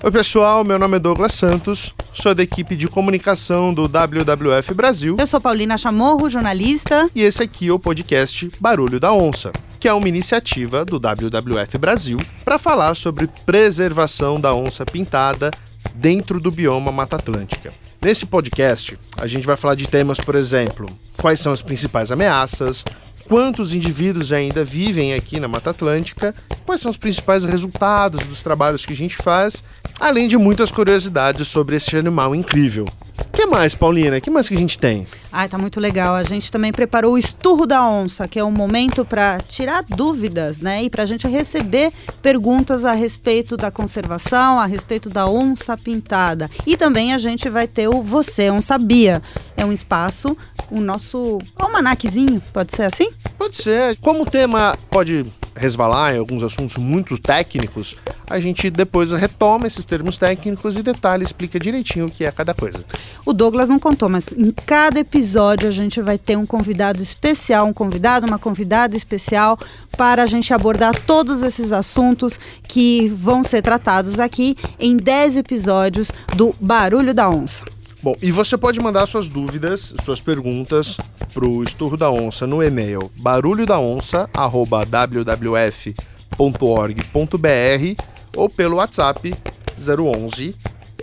Oi, pessoal, meu nome é Douglas Santos, sou da equipe de comunicação do WWF Brasil. Eu sou Paulina Chamorro, jornalista. E esse aqui é o podcast Barulho da Onça, que é uma iniciativa do WWF Brasil para falar sobre preservação da onça pintada dentro do bioma Mata Atlântica. Nesse podcast, a gente vai falar de temas, por exemplo, quais são as principais ameaças, quantos indivíduos ainda vivem aqui na Mata Atlântica, quais são os principais resultados dos trabalhos que a gente faz, além de muitas curiosidades sobre esse animal incrível. O que mais, Paulina? O que mais que a gente tem? Ai, tá muito legal. A gente também preparou o Esturro da Onça, que é um momento para tirar dúvidas, né? E para a gente receber perguntas a respeito da conservação, a respeito da onça pintada. E também a gente vai ter o Você Onça Sabia. É um espaço, o nosso almanaquezinho, pode ser assim? Pode ser. Como o tema pode resvalar em alguns assuntos muito técnicos, a gente depois retoma esses termos técnicos e detalha, explica direitinho o que é cada coisa. O Douglas não contou, mas em cada episódio a gente vai ter um convidado especial, um convidado, uma convidada especial para a gente abordar todos esses assuntos que vão ser tratados aqui em 10 episódios do Barulho da Onça. Bom, e você pode mandar suas dúvidas, suas perguntas para o Esturro da Onça no e-mail barulhodaonça@wwf.org.br ou pelo WhatsApp 011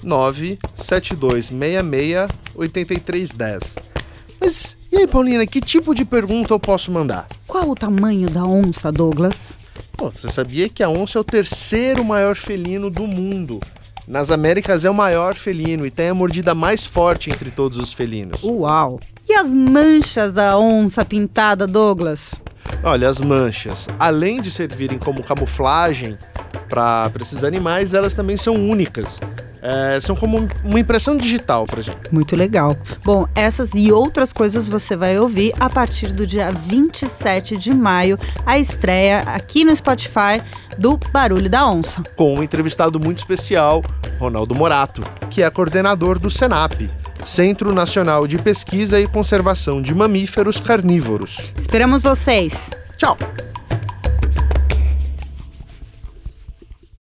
97266 8310. Mas e aí, Paulina, que tipo de pergunta eu posso mandar? Qual o tamanho da onça, Douglas? Pô, você sabia que a onça é o terceiro maior felino do mundo? Nas Américas é o maior felino e tem a mordida mais forte entre todos os felinos. Uau! E as manchas da onça pintada, Douglas? Olha, as manchas, além de servirem como camuflagem para esses animais, elas também são únicas. É, são como uma impressão digital pra gente. Muito legal. Bom, essas e outras coisas você vai ouvir a partir do dia 27 de maio, a estreia aqui no Spotify do Barulho da Onça. Com um entrevistado muito especial, Ronaldo Morato, que é coordenador do SENAP, Centro Nacional de Pesquisa e Conservação de Mamíferos Carnívoros. Esperamos vocês! Tchau!